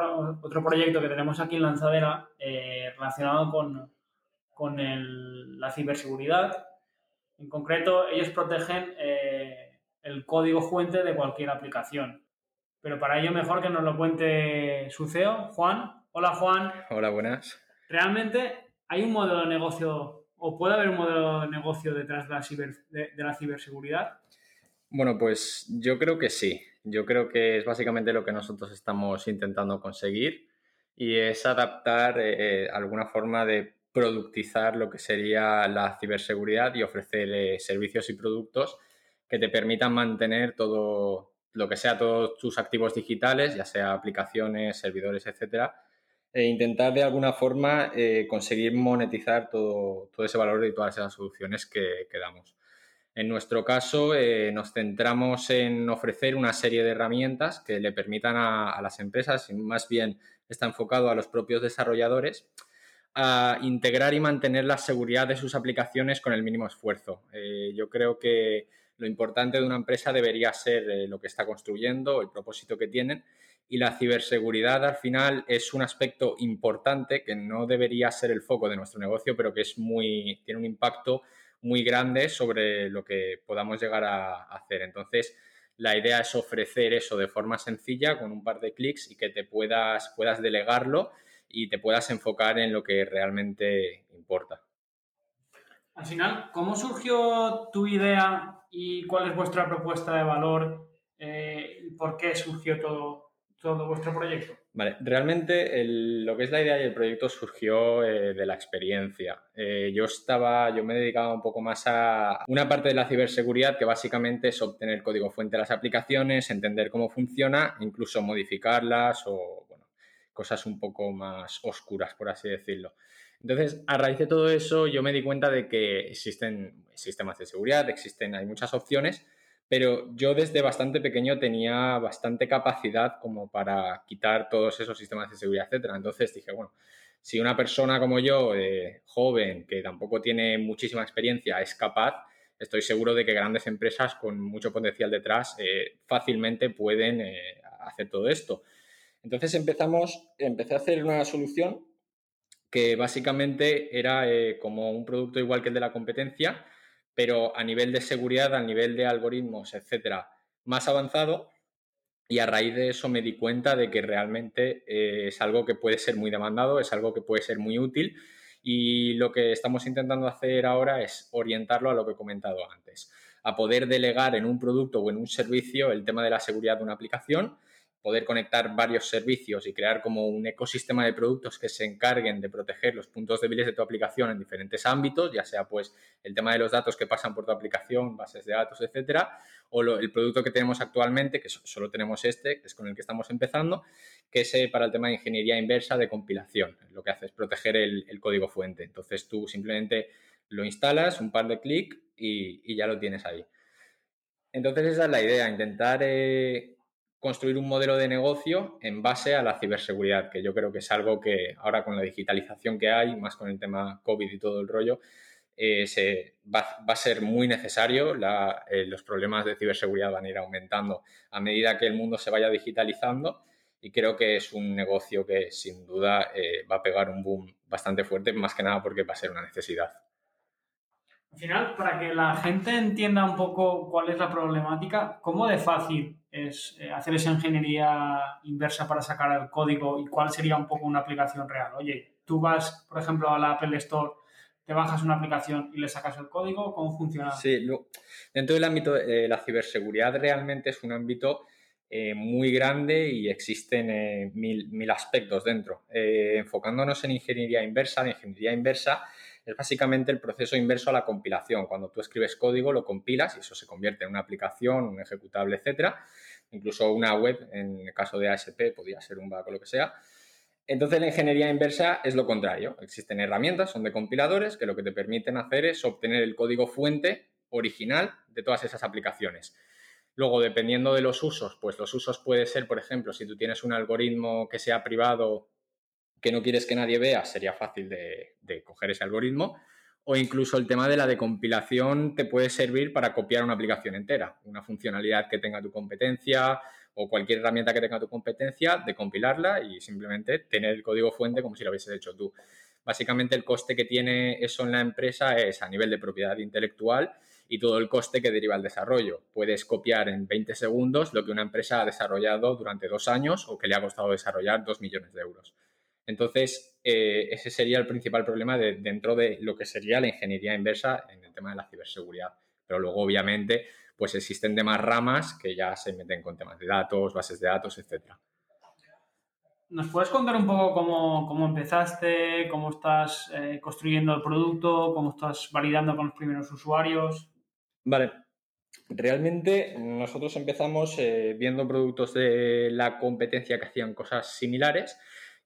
otro proyecto que tenemos aquí en Lanzadera eh, relacionado con, con la ciberseguridad. En concreto, ellos protegen el código fuente de cualquier aplicación. Pero para ello mejor que nos lo cuente su CEO, Juan. Hola Juan. Hola, buenas. Realmente hay un modelo de negocio ¿O puede haber un modelo de negocio detrás de la, ciberseguridad? Bueno, pues yo creo que sí. Yo creo que es básicamente lo que nosotros estamos intentando conseguir y es adaptar eh, alguna forma de productizar lo que sería la ciberseguridad y ofrecer eh, servicios y productos que te permitan mantener todo lo que sea todos tus activos digitales, ya sea aplicaciones, servidores, etcétera, e intentar de alguna forma eh, conseguir monetizar todo, todo, ese valor y todas esas soluciones que, damos. En nuestro caso, eh, nos centramos en ofrecer una serie de herramientas que le permitan a, las empresas, y más bien está enfocado a los propios desarrolladores, a integrar y mantener la seguridad de sus aplicaciones con el mínimo esfuerzo. Eh, yo creo que lo importante de una empresa debería ser lo que está construyendo, el propósito que tienen y la ciberseguridad al final es un aspecto importante que no debería ser el foco de nuestro negocio, pero que es muy, tiene un impacto muy grande sobre lo que podamos llegar a hacer. Entonces, la idea es ofrecer eso de forma sencilla con un par de clics y que te puedas, puedas delegarlo y te puedas enfocar en lo que realmente importa. Al final, ¿cómo surgió tu idea y cuál es vuestra propuesta de valor? Eh, ¿Por qué surgió todo, todo vuestro proyecto? Vale, realmente lo que es la idea y el proyecto surgió eh, de la experiencia. Eh, yo estaba, yo me dedicaba un poco más a una parte de la ciberseguridad que básicamente es obtener código fuente de las aplicaciones, entender cómo funciona, incluso modificarlas o bueno, cosas un poco más oscuras, por así decirlo. Entonces, a raíz de todo eso, yo me di cuenta de que existen sistemas de seguridad, existen, hay muchas opciones, pero yo desde bastante pequeño tenía bastante capacidad como para quitar todos esos sistemas de seguridad, etcétera. Entonces dije, bueno, si una persona como yo, eh, joven, que tampoco tiene muchísima experiencia, es capaz, estoy seguro de que grandes empresas con mucho potencial detrás eh, fácilmente pueden eh, hacer todo esto. Entonces empezamos, empecé a hacer una solución que básicamente era como un producto igual que el de la competencia, pero a nivel de seguridad, a nivel de algoritmos, etcétera, más avanzado. Y a raíz de eso me di cuenta de que realmente eh, es algo que puede ser muy demandado, es algo que puede ser muy útil. Y lo que estamos intentando hacer ahora es orientarlo a lo que he comentado antes, a poder delegar en un producto o en un servicio el tema de la seguridad de una aplicación poder conectar varios servicios y crear como un ecosistema de productos que se encarguen de proteger los puntos débiles de tu aplicación en diferentes ámbitos, ya sea pues el tema de los datos que pasan por tu aplicación, bases de datos, etcétera, o el producto que tenemos actualmente, que solo tenemos este, que es con el que estamos empezando, que es eh, para el tema de ingeniería inversa de compilación. Lo que hace es proteger el, código fuente. Entonces tú simplemente lo instalas, un par de clics y, ya lo tienes ahí. Entonces esa es la idea, intentar eh, construir un modelo de negocio en base a la ciberseguridad, que yo creo que es algo que ahora con la digitalización que hay, más con el tema COVID y todo el rollo, eh, se, va, a ser muy necesario. Eh, los problemas de ciberseguridad van a ir aumentando a medida que el mundo se vaya digitalizando y creo que es un negocio que sin duda eh, va a pegar un boom bastante fuerte, más que nada porque va a ser una necesidad. Al final, para que la gente entienda un poco cuál es la problemática, ¿cómo de fácil es hacer esa ingeniería inversa para sacar el código y cuál sería un poco una aplicación real? Oye, tú vas, por ejemplo, a la Apple Store te bajas una aplicación y le sacas el código, ¿cómo funciona? Sí, dentro del ámbito de la ciberseguridad realmente es un ámbito eh, muy grande y existen eh, mil, aspectos dentro. Eh, enfocándonos en ingeniería inversa, la ingeniería inversa es básicamente el proceso inverso a la compilación. Cuando tú escribes código, lo compilas y eso se convierte en una aplicación, un ejecutable, etcétera. Incluso una web, en el caso de ASP, podría ser un o lo que sea. Entonces la ingeniería inversa es lo contrario. Existen herramientas, son de compiladores, que lo que te permiten hacer es obtener el código fuente original de todas esas aplicaciones. Luego, dependiendo de los usos, pues los usos puede ser, por ejemplo, si tú tienes un algoritmo que sea privado, que no quieres que nadie vea, sería fácil de, coger ese algoritmo. O incluso el tema de la decompilación te puede servir para copiar una aplicación entera, una funcionalidad que tenga tu competencia o cualquier herramienta que tenga tu competencia, de compilarla y simplemente tener el código fuente como si lo hubieses hecho tú. Básicamente el coste que tiene eso en la empresa es a nivel de propiedad intelectual y todo el coste que deriva el desarrollo. Puedes copiar en 20 segundos lo que una empresa ha desarrollado durante dos años o que le ha costado desarrollar dos millones de euros. Entonces, eh, ese sería el principal problema dentro de lo que sería la ingeniería inversa en el tema de la ciberseguridad. Pero luego, obviamente, pues existen demás ramas que ya se meten con temas de datos, bases de datos, etcétera. ¿Nos puedes contar un poco cómo, empezaste, cómo estás eh, construyendo el producto, cómo estás validando con los primeros usuarios? Vale. Realmente nosotros empezamos eh, viendo productos de la competencia que hacían cosas similares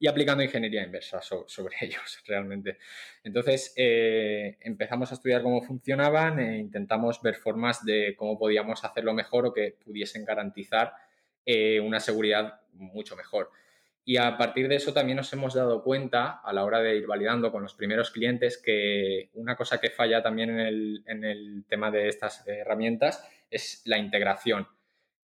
y aplicando ingeniería inversa sobre ellos realmente. Entonces eh, empezamos a estudiar cómo funcionaban e intentamos ver formas de cómo podíamos hacerlo mejor o que pudiesen garantizar eh, una seguridad mucho mejor. Y a partir de eso también nos hemos dado cuenta a la hora de ir validando con los primeros clientes que una cosa que falla también en el, en el tema de estas herramientas es la integración.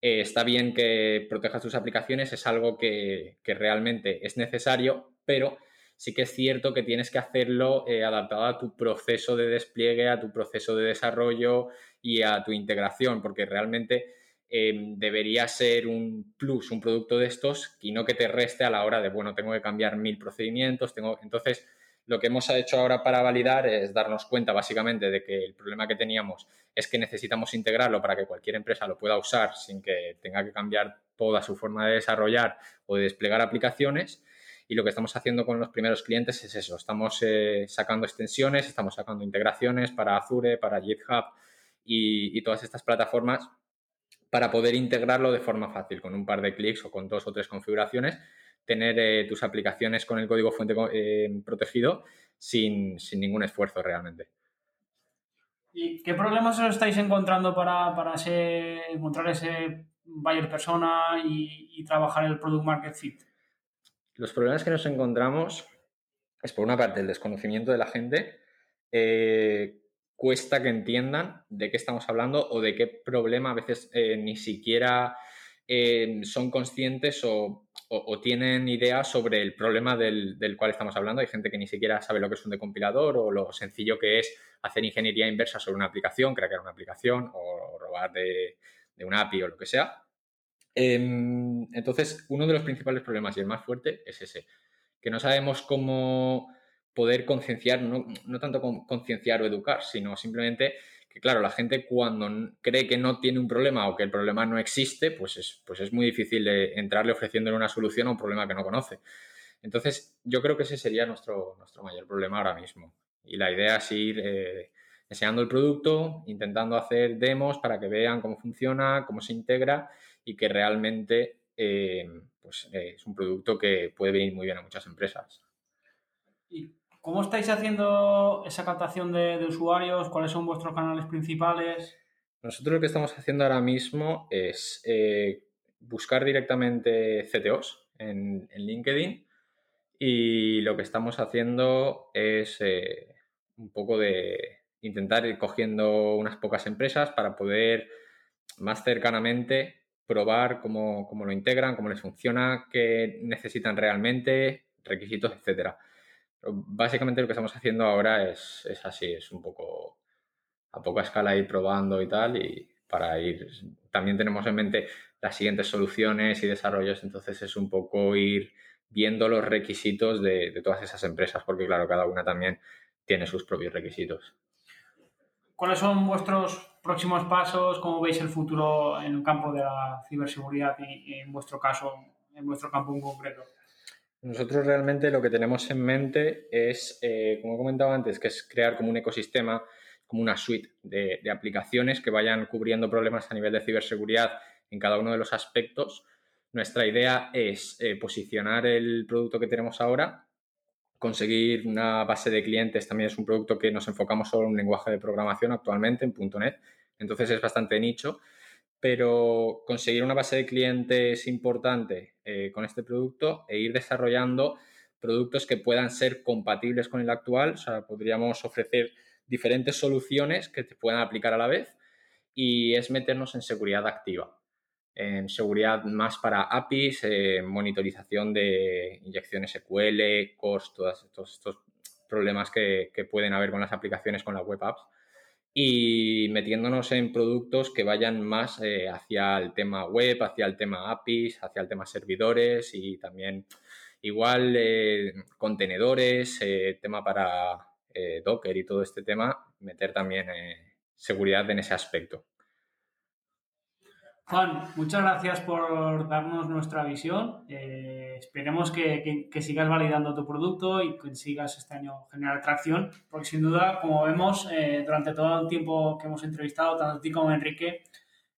Eh, está bien que protejas tus aplicaciones, es algo que, realmente es necesario, pero sí que es cierto que tienes que hacerlo eh, adaptado a tu proceso de despliegue, a tu proceso de desarrollo y a tu integración, porque realmente em, debería ser un plus, un producto de estos, y no que te reste a la hora de, bueno, tengo que cambiar mil procedimientos, tengo... Entonces, lo que hemos hecho ahora para validar es darnos cuenta básicamente de que el problema que teníamos es que necesitamos integrarlo para que cualquier empresa lo pueda usar sin que tenga que cambiar toda su forma de desarrollar o de desplegar aplicaciones. Y lo que estamos haciendo con los primeros clientes es eso. Estamos eh, sacando extensiones, estamos sacando integraciones para Azure, para GitHub y, y todas estas plataformas para poder integrarlo de forma fácil, con un par de clics o con dos o tres configuraciones tener eh, tus aplicaciones con el código fuente eh, protegido sin, ningún esfuerzo realmente. ¿Y qué problemas os estáis encontrando para, encontrar ese buyer persona y, trabajar el product market fit? Los problemas que nos encontramos es por una parte el desconocimiento de la gente. Eh, cuesta que entiendan de qué estamos hablando o de qué problema a veces ni siquiera son conscientes o tienen ideas sobre el problema del, cual estamos hablando. Hay gente que ni siquiera sabe lo que es un decompilador o lo sencillo que es hacer ingeniería inversa sobre una aplicación, crear una aplicación o, robar de, de, una API o lo que sea. Em, entonces, uno de los principales problemas y el más fuerte es ese, que no sabemos cómo poder concienciar, no, no tanto concienciar o educar, sino simplemente que claro, la gente cuando cree que no tiene un problema o que el problema no existe, pues es, pues es muy difícil entrarle ofreciéndole una solución a un problema que no conoce. Entonces, yo creo que ese sería nuestro, nuestro mayor problema ahora mismo. Y la idea es ir eh, enseñando el producto, intentando hacer demos para que vean cómo funciona, cómo se integra y que realmente eh, pues, eh, es un producto que puede venir muy bien a muchas empresas. ¿Cómo estáis haciendo esa captación de, usuarios? ¿Cuáles son vuestros canales principales? Nosotros lo que estamos haciendo ahora mismo es, eh, buscar directamente CTOs en, LinkedIn y lo que estamos haciendo es eh, un poco de intentar ir cogiendo unas pocas empresas para poder más cercanamente probar cómo, lo integran, cómo les funciona, qué necesitan realmente, requisitos, etcétera. Básicamente lo que estamos haciendo ahora es, es así, es un poco a poca escala ir probando y tal, y para ir. También tenemos en mente las siguientes soluciones y desarrollos, entonces es un poco ir viendo los requisitos de, de todas esas empresas, porque claro, cada una también tiene sus propios requisitos. ¿Cuáles son vuestros próximos pasos? ¿Cómo veis el futuro en el campo de la ciberseguridad y, en vuestro caso, en vuestro campo en concreto? Nosotros realmente lo que tenemos en mente es, eh, como he comentado antes, que es crear como un ecosistema, como una suite de, aplicaciones que vayan cubriendo problemas a nivel de ciberseguridad en cada uno de los aspectos. Nuestra idea es eh, posicionar el producto que tenemos ahora. Conseguir una base de clientes también es un producto que nos enfocamos solo en un lenguaje de programación actualmente, en .NET, entonces es bastante nicho, pero conseguir una base de clientes importante eh, con este producto e ir desarrollando productos que puedan ser compatibles con el actual, o sea, podríamos ofrecer diferentes soluciones que te puedan aplicar a la vez y es meternos en seguridad activa en seguridad más para APIs, eh, monitorización de inyecciones SQL, CORS, todos estos, problemas que, pueden haber con las aplicaciones, con las web apps, y metiéndonos en productos que vayan más eh, hacia el tema web, hacia el tema APIs, hacia el tema servidores y también igual eh, contenedores, tema para Docker y todo este tema, meter también seguridad en ese aspecto. Juan, muchas gracias por darnos nuestra visión. Eh, esperemos que, sigas validando tu producto y que sigas este año generar tracción, porque sin duda, como vemos eh, durante todo el tiempo que hemos entrevistado, tanto a ti como a Enrique,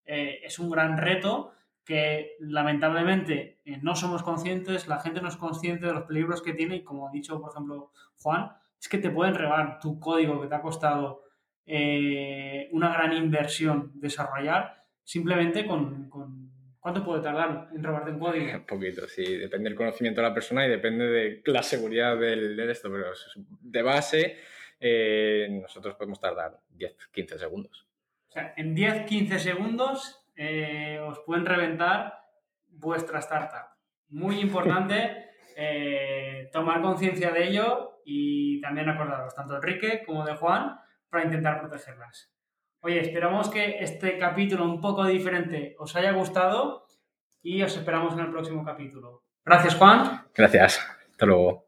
eh, es un gran reto que lamentablemente no somos conscientes, la gente no es consciente de los peligros que tiene y como ha dicho, por ejemplo, Juan, es que te pueden rebar tu código que te ha costado una gran inversión desarrollar simplemente con, ¿Cuánto puede tardar en robarte un código? Un poquito, sí. Depende del conocimiento de la persona y depende de la seguridad del, de esto, pero de base eh, nosotros podemos tardar 10-15 segundos. O sea, en 10-15 segundos eh, os pueden reventar vuestra startup. Muy importante eh, tomar conciencia de ello y también acordaros, tanto de Enrique como de Juan, para intentar protegerlas. Oye, esperamos que este capítulo un poco diferente os haya gustado y os esperamos en el próximo capítulo. Gracias, Juan. Gracias. Hasta luego.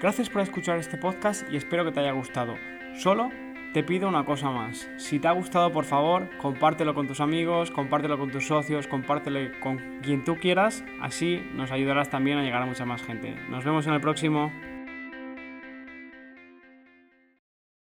Gracias por escuchar este podcast y espero que te haya gustado. Solo te pido una cosa más. Si te ha gustado, por favor, compártelo con tus amigos, compártelo con tus socios, compártelo con quien tú quieras. Así nos ayudarás también a llegar a mucha más gente. Nos vemos en el próximo.